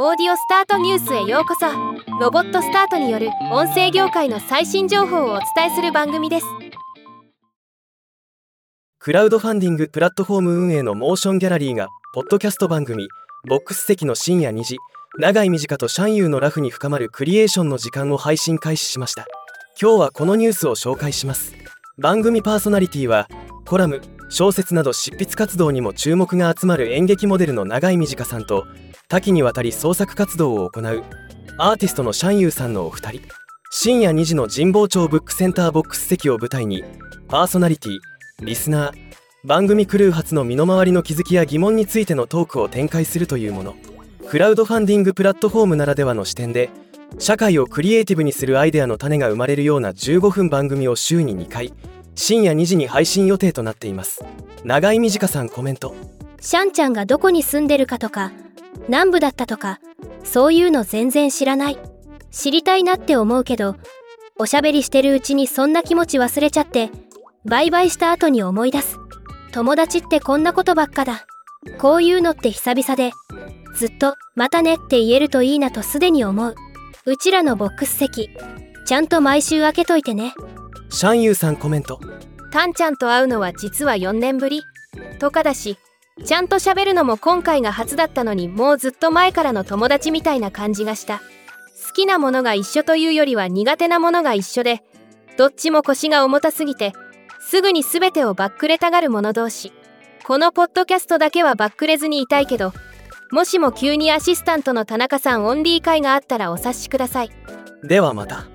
オーディオスタートニュースへようこそ。ロボットスタートによる音声業界の最新情報をお伝えする番組です。クラウドファンディングプラットフォーム運営のモーションギャラリーがポッドキャスト番組ボックス席の深夜2時長い短とシャンユーのラフに深まるクリエーションの時間を配信開始しました。今日はこのニュースを紹介します。番組パーソナリティはコラム小説など執筆活動にも注目が集まる演劇モデルの長い短さんと多岐にわたり創作活動を行うアーティストのシャンユーさんのお二人。深夜2時の神保町ブックセンターボックス席を舞台にパーソナリティリスナー番組クルー初の身の回りの気づきや疑問についてのトークを展開するというもの。クラウドファンディングプラットフォームならではの視点で社会をクリエイティブにするアイデアの種が生まれるような15分番組を週に2回深夜2時に配信予定となっています。長井美佳さんコメント。シャンちゃんがどこに住んでるかとか南部だったとかそういうの全然知らない。知りたいなって思うけどおしゃべりしてるうちにそんな気持ち忘れちゃってバイバイした後に思い出す。友達ってこんなことばっかだ。こういうのって久々でずっと「またね」って言えるといいなとすでに思う。うちらのボックス席ちゃんと毎週開けといてね。シャンユーさんコメント。タンちゃんと会うのは実は4年ぶり。とかだしちゃんと喋るのも今回が初だったのにもうずっと前からの友達みたいな感じがした。好きなものが一緒というよりは苦手なものが一緒でどっちも腰が重たすぎてすぐに全てをバックれたがる者同士。このポッドキャストだけはバックれずにいたいけどもしも急にアシスタントの田中さんオンリー会があったらお察しください。ではまた